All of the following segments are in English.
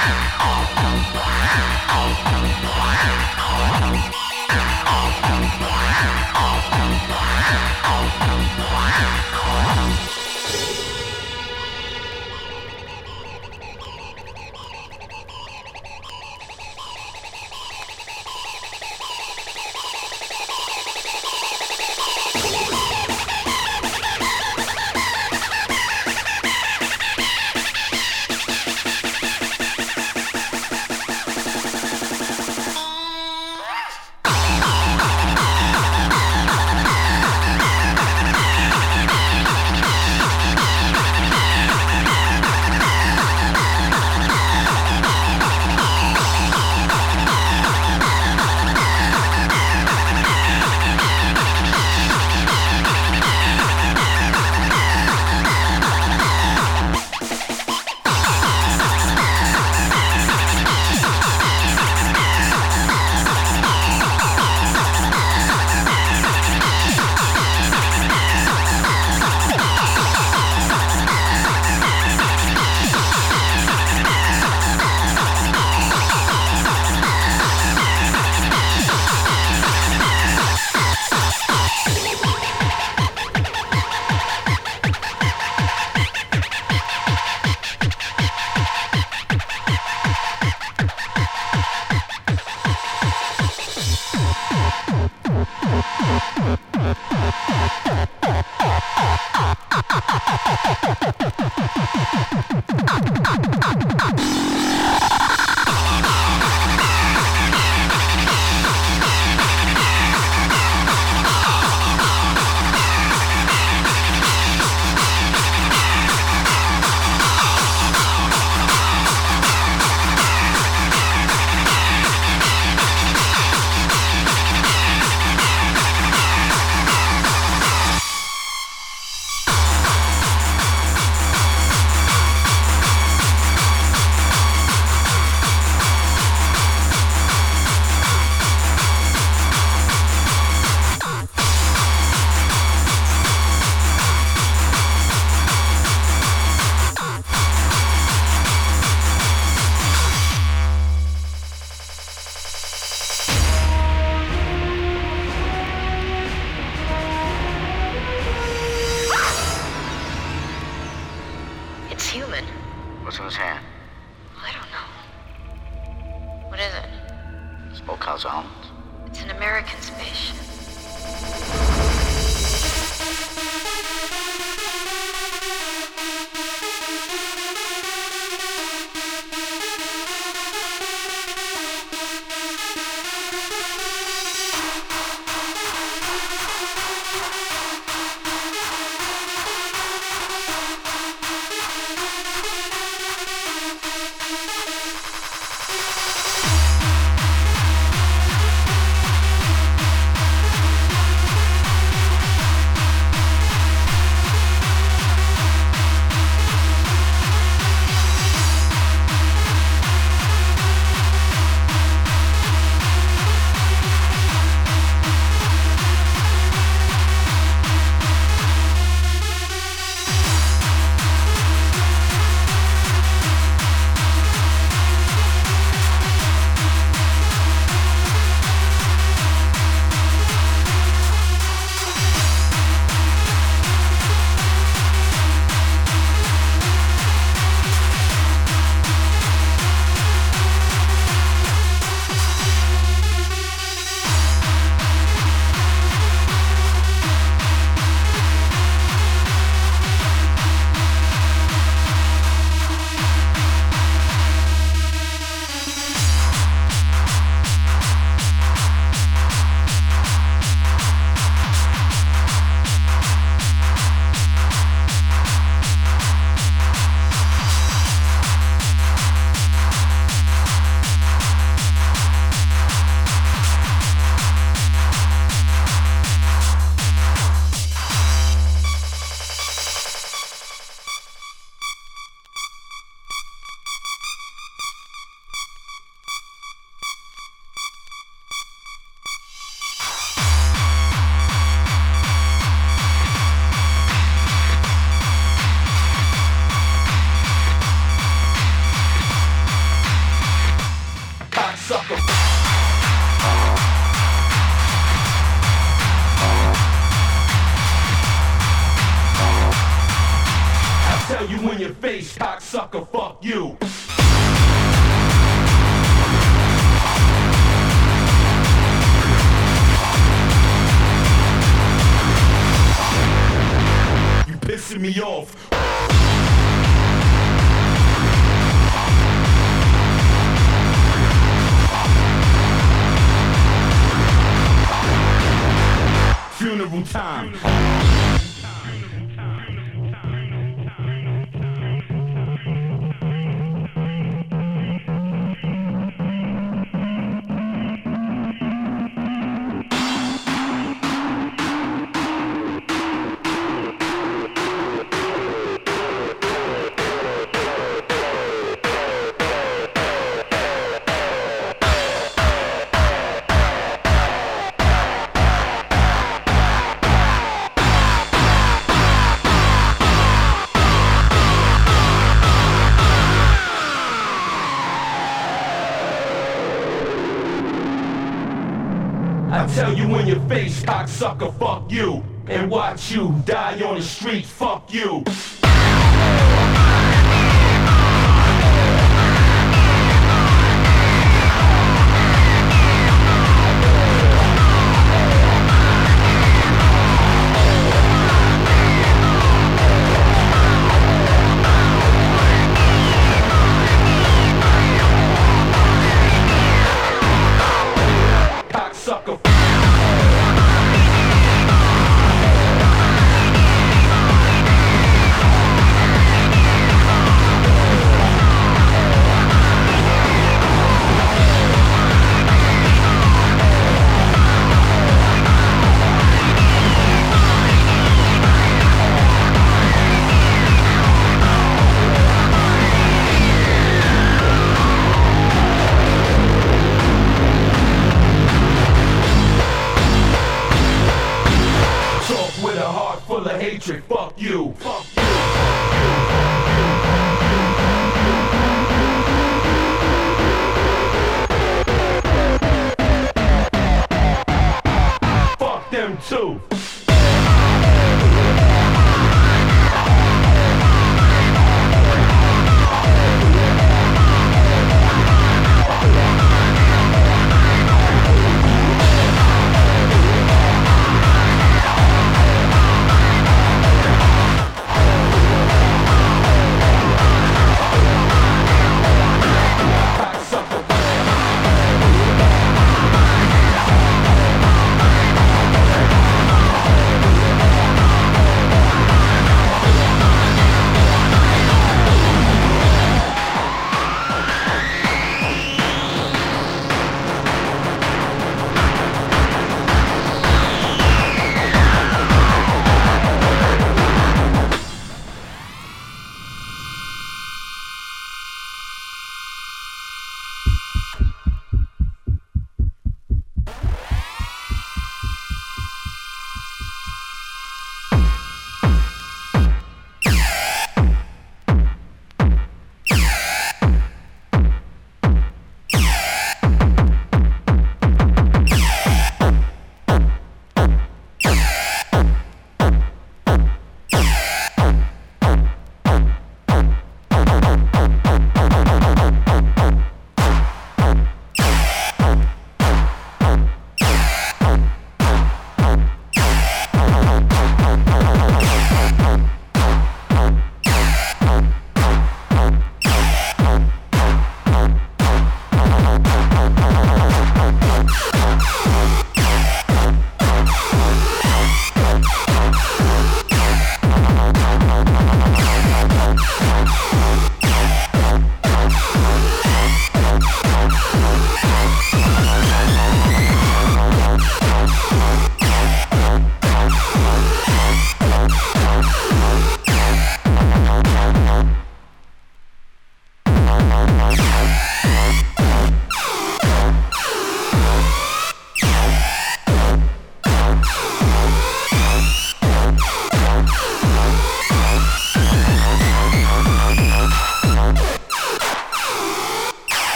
Wow. Cocksucker, fuck you. And watch you die on the streets, fuck you.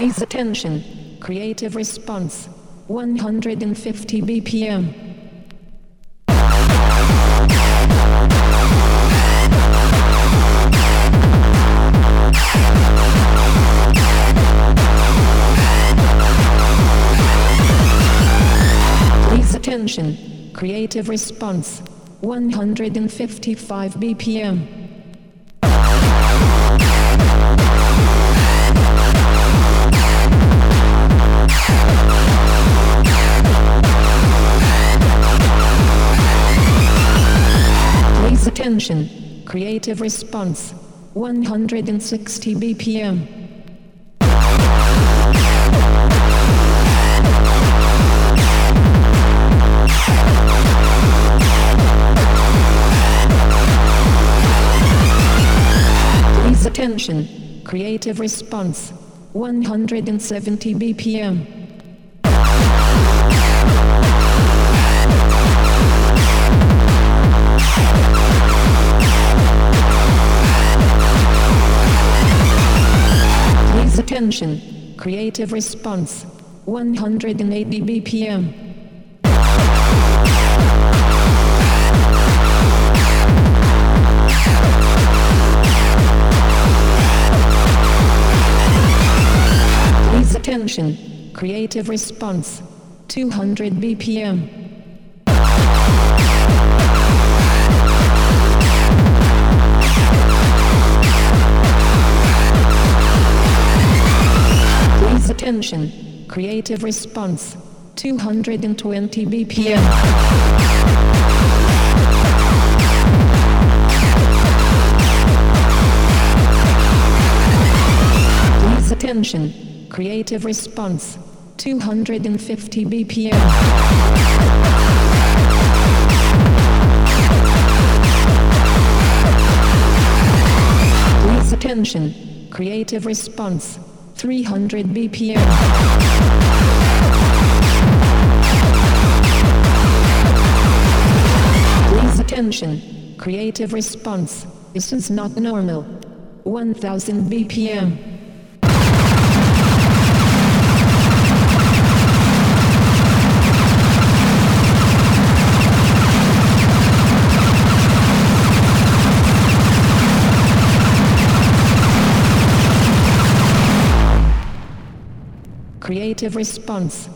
Attention. Creative response. 150 BPM. Please attention. Creative response. 155 BPM. Attention! Creative response. 160 BPM. Please attention. Creative response. 170 BPM. Attention. Creative response. 180 BPM. Please attention. Creative response. 200 BPM. Attention. Creative response. 220 BPM. Please attention. Creative response. 250 BPM. Please attention. Creative response. 300 BPM. Please attention. Creative response. This is not normal. 1000 BPM. Creative response.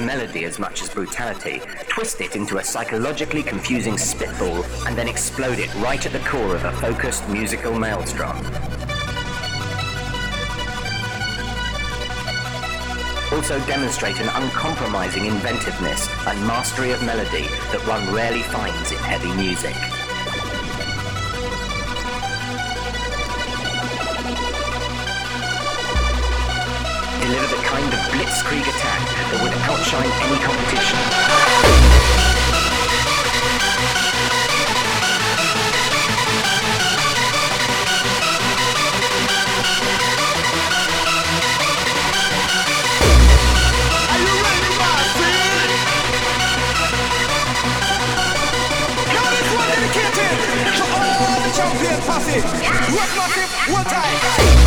melody as much as brutality, twist it into a psychologically confusing spitball, and then explode it right at the core of a focused musical maelstrom. Also demonstrate an uncompromising inventiveness and mastery of melody that one rarely finds in heavy music. Deliver the blitzkrieg attack that would outshine any competition. champion posse. Rock massive, one time.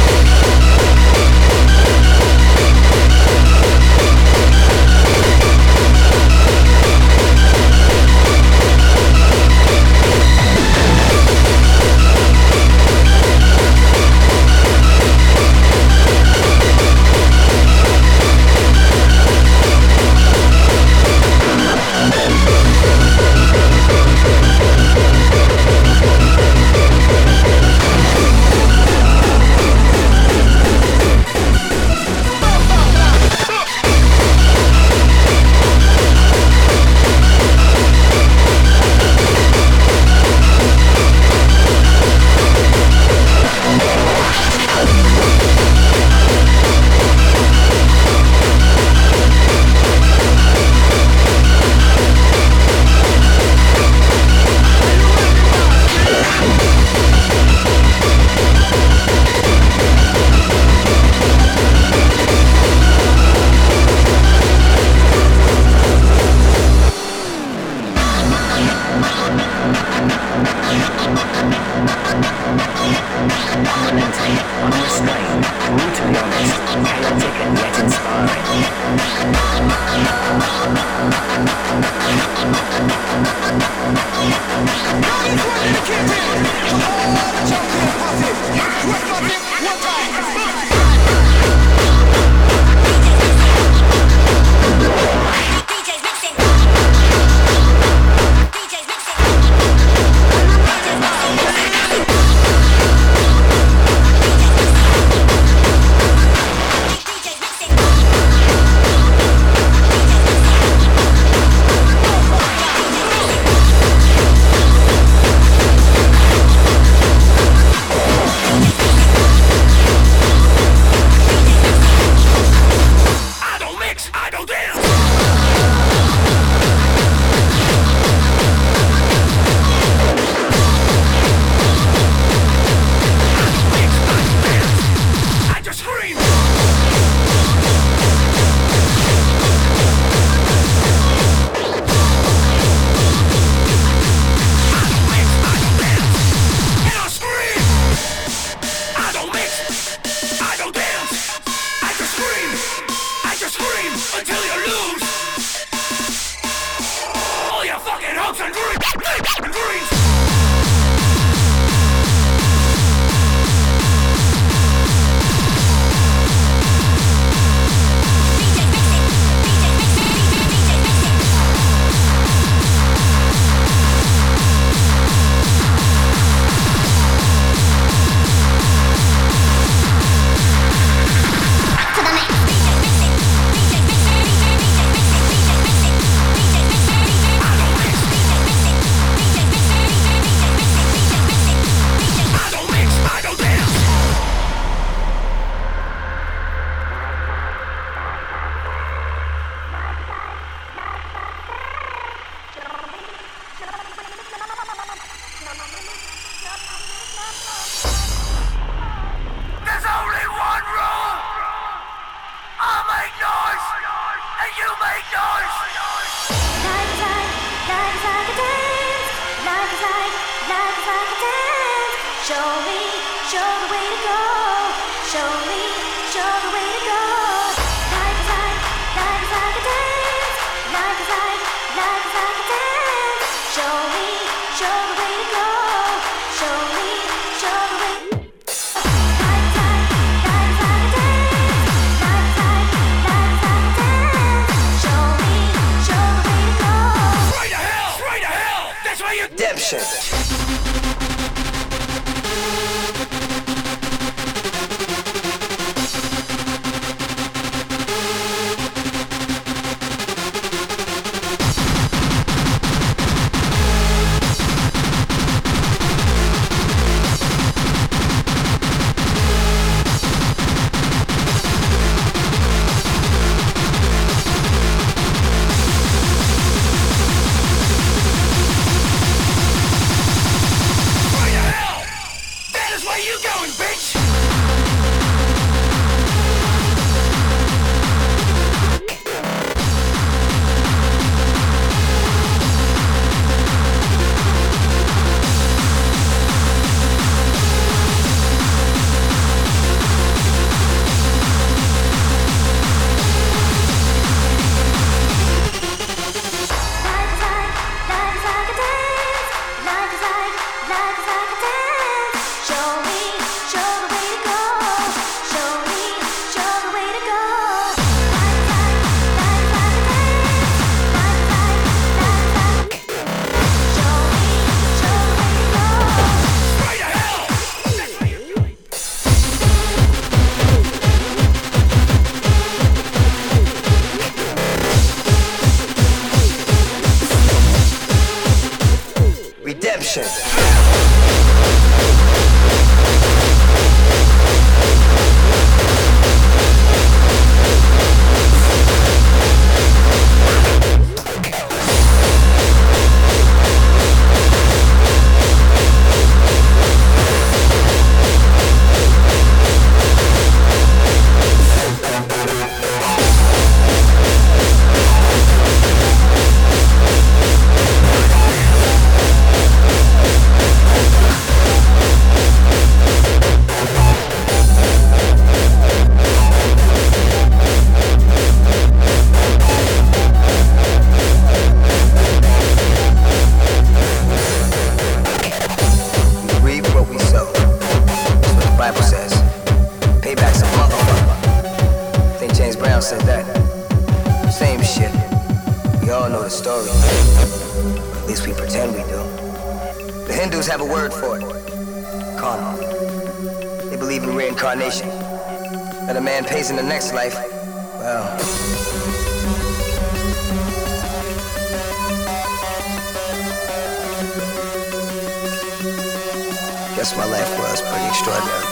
my life was pretty extraordinary.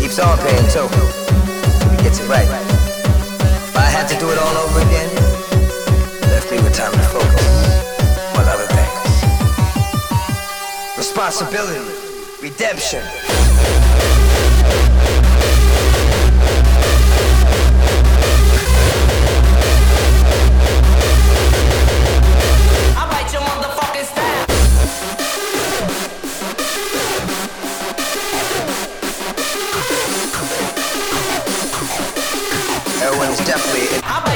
Keeps on paying too. He gets it right. If I had to do it all over again, left me with time to focus on other things. Responsibility, redemption. definitely.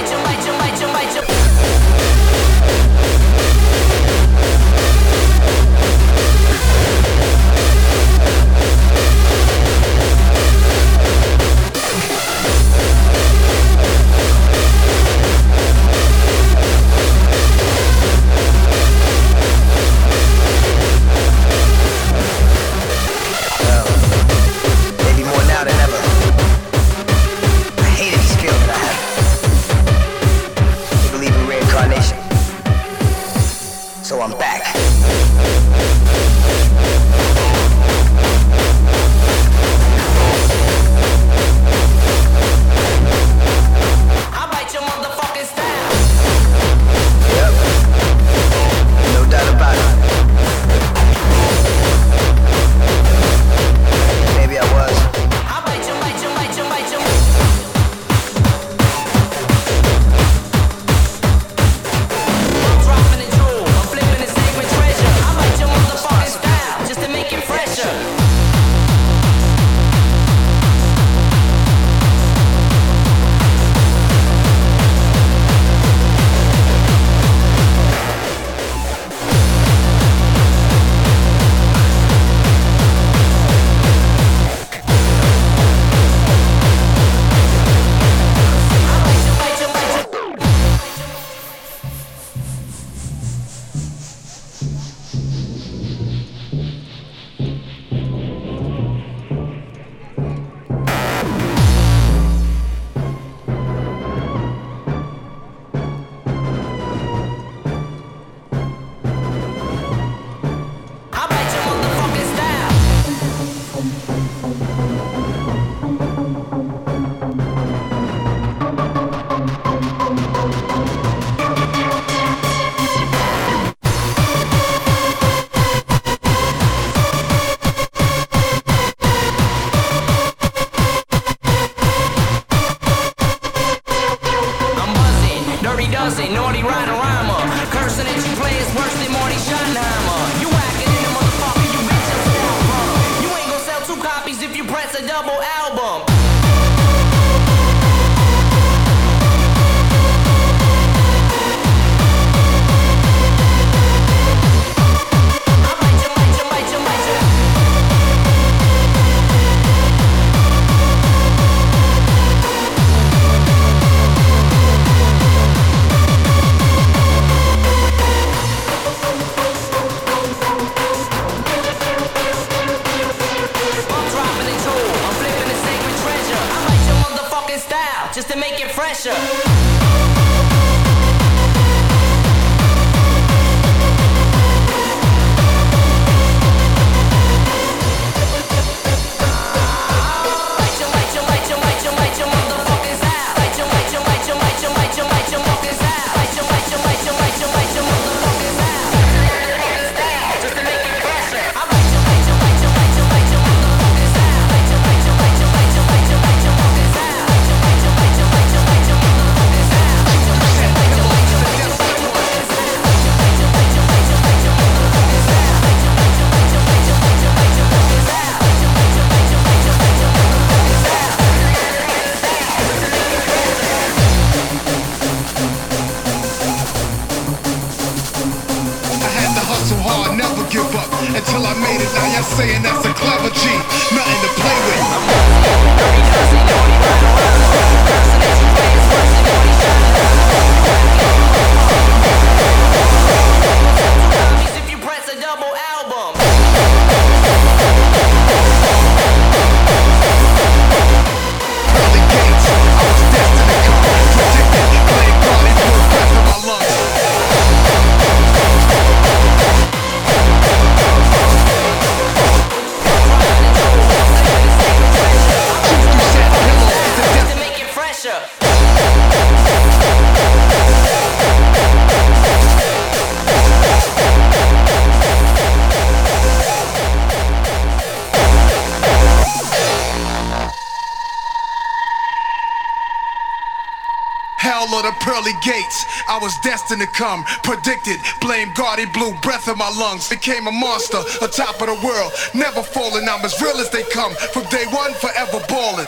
destined to come. Predicted, blame God, he blew breath in my lungs. Became a monster, a top of the world. Never falling, I'm as real as they come. From day one, forever balling.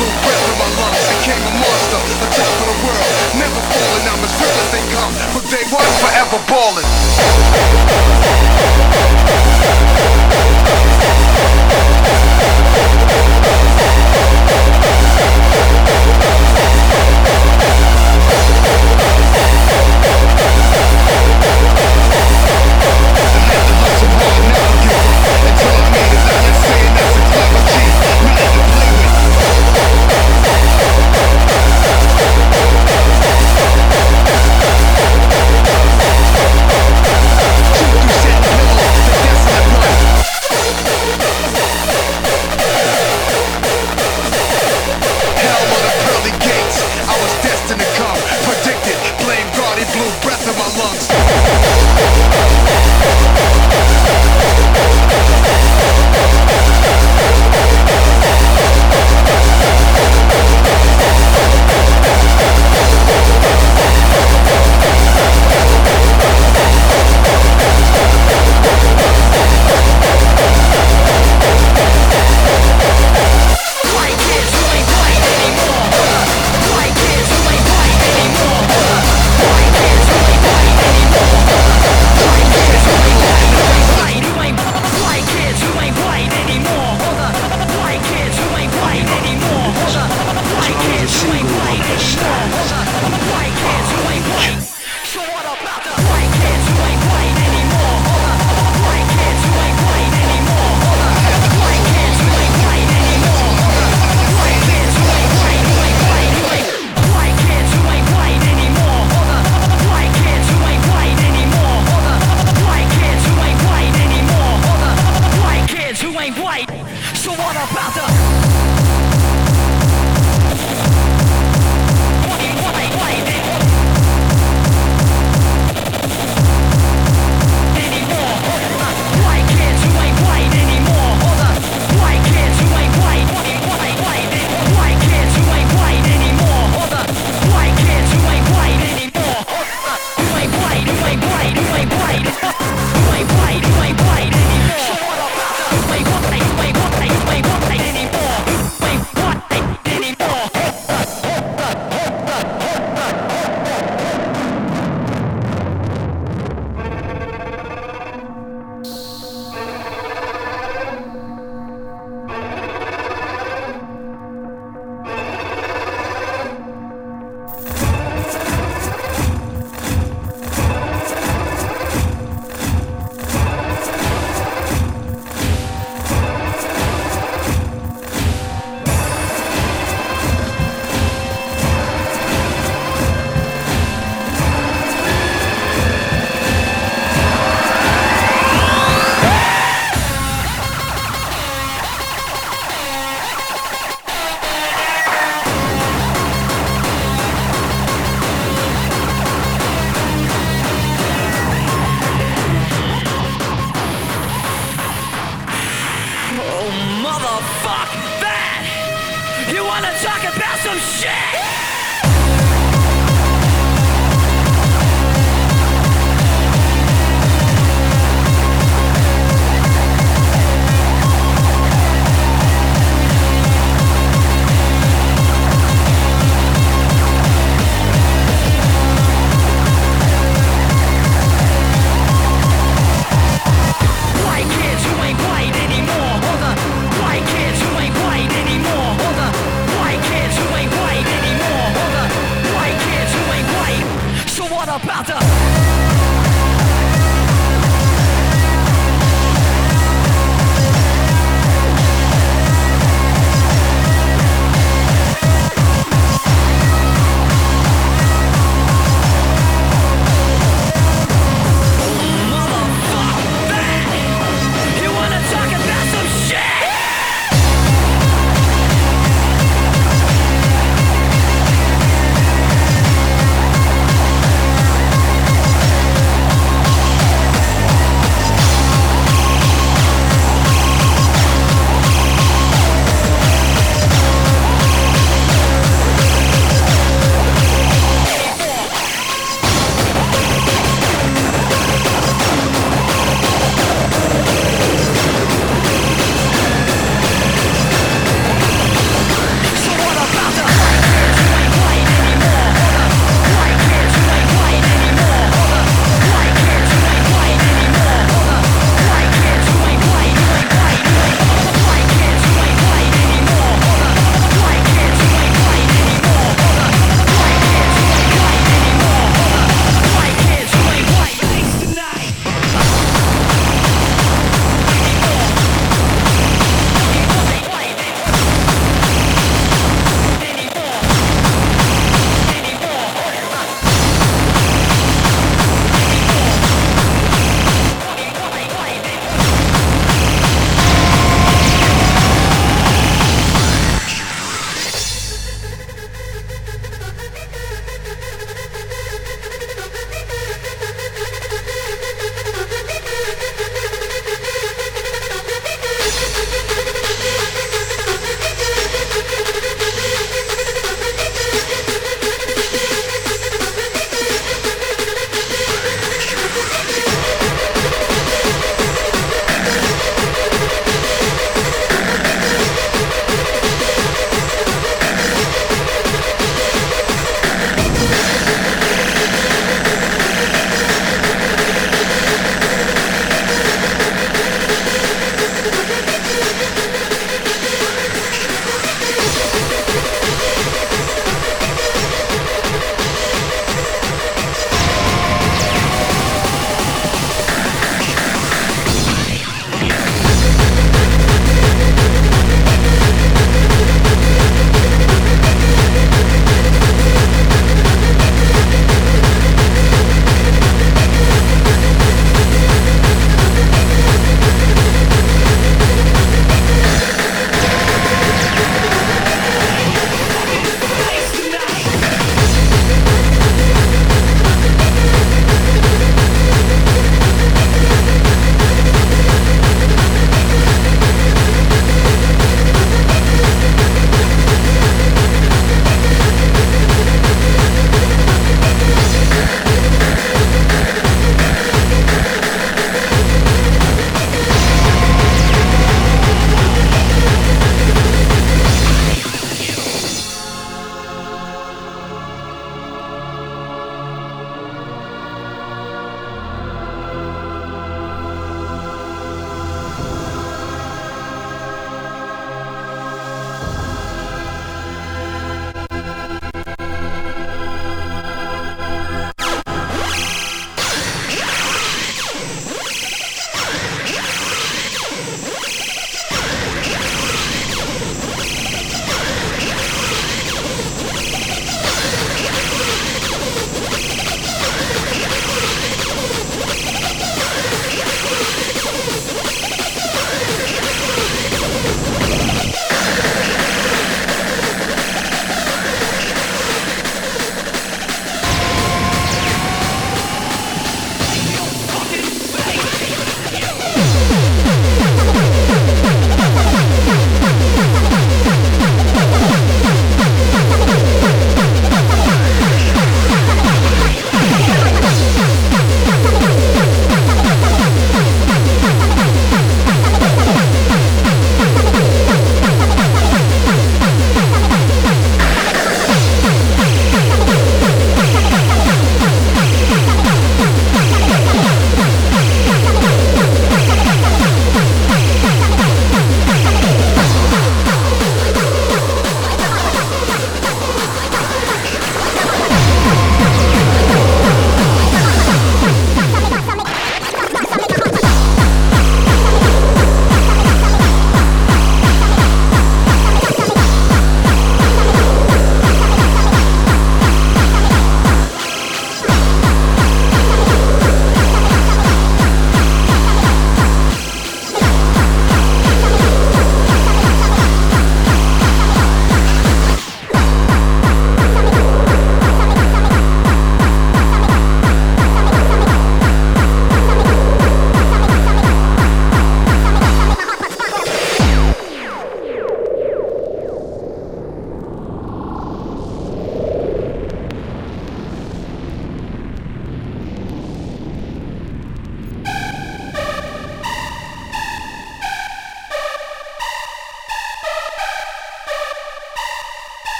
my Became a monster, a the world. Never falling, I'm as real as they come. But they one, forever ballin'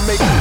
Some make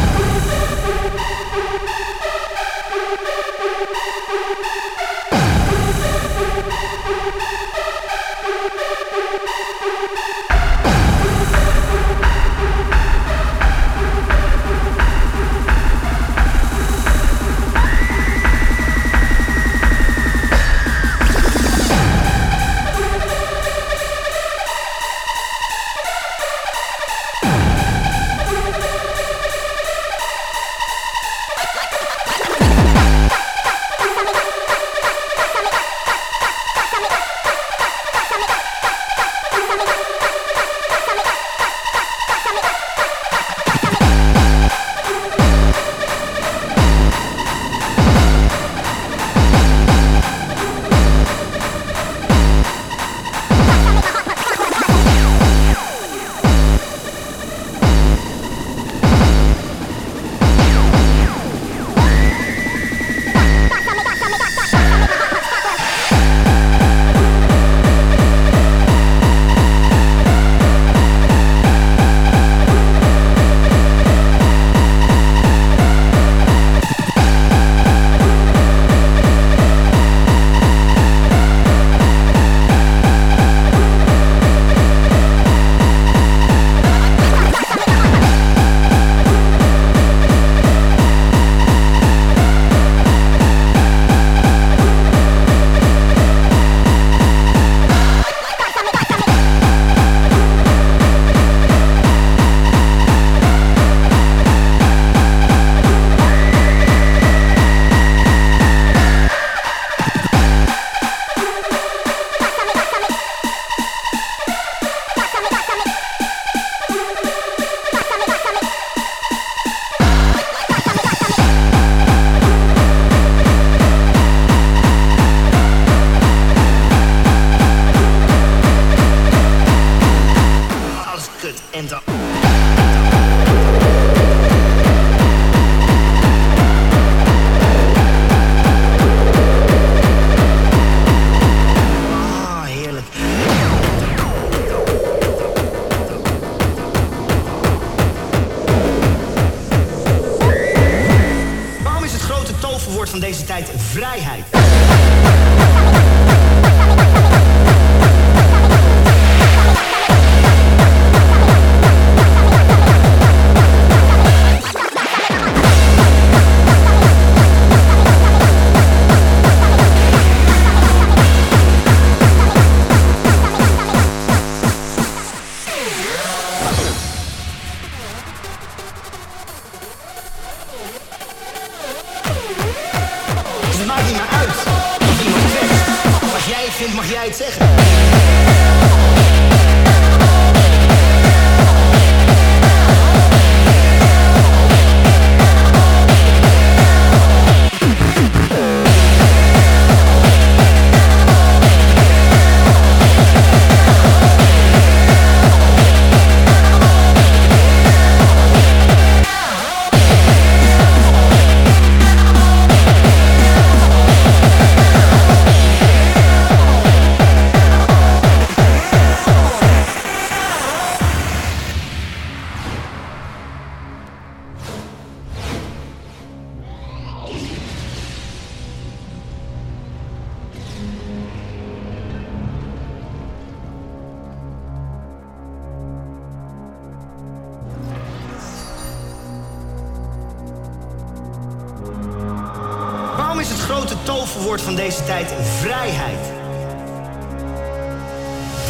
grote toverwoord van deze tijd vrijheid?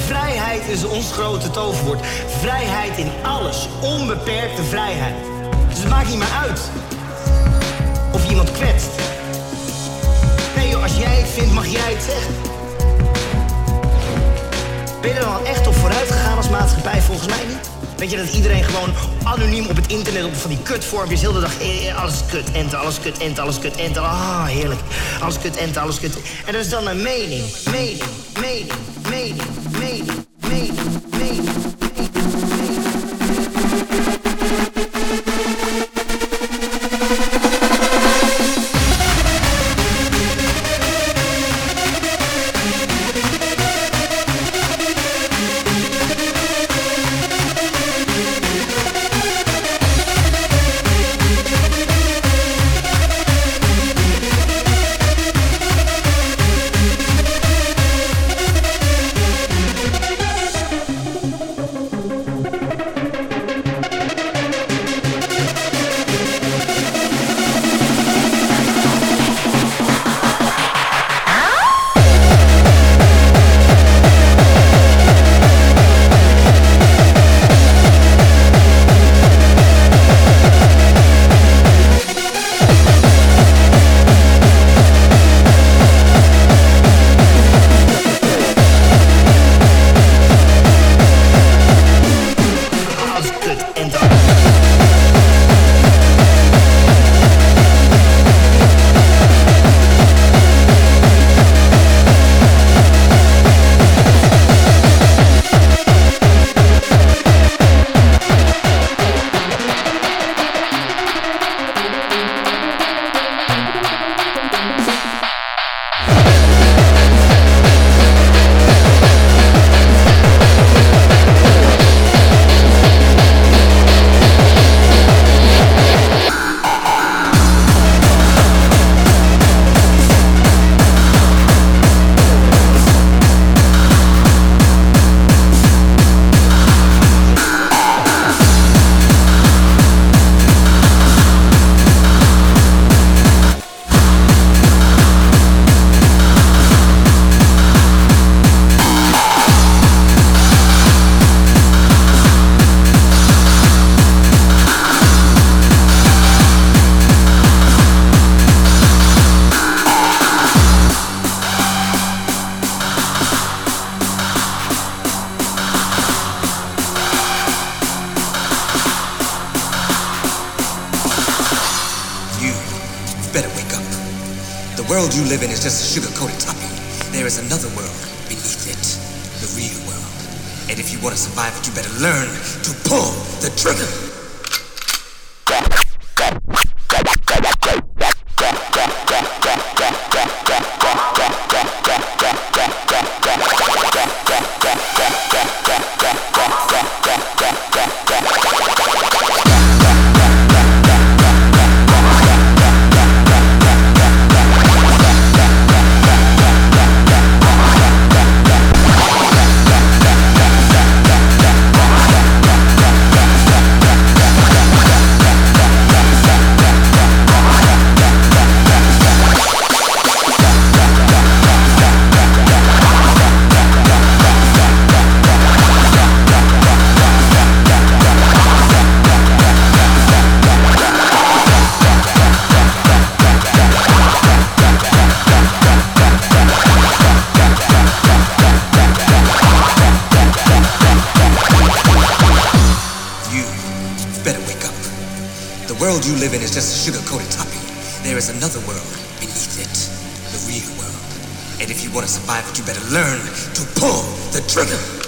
Vrijheid is ons grote toverwoord. Vrijheid in alles. Onbeperkte vrijheid. Dus het maakt niet meer uit of je iemand kwetst. Nee joh, als jij het vindt, mag jij het zeggen. Ben je er dan echt op vooruit gegaan als maatschappij? Volgens mij niet. Weet je dat iedereen gewoon anoniem op het internet op van die kutvormpjes heel de dag eh, eh, alles kut, enter, alles kut, enter, alles kut, enter. Ah, heerlijk. Alles kut, enter, alles kut. En dat is dan een mening, mening, mening, mening, mening, mening, mening. You is just a sugar-coated live in is just a sugar-coated topping. There is another world beneath it, the real world. And if you want to survive it, you better learn to pull the trigger.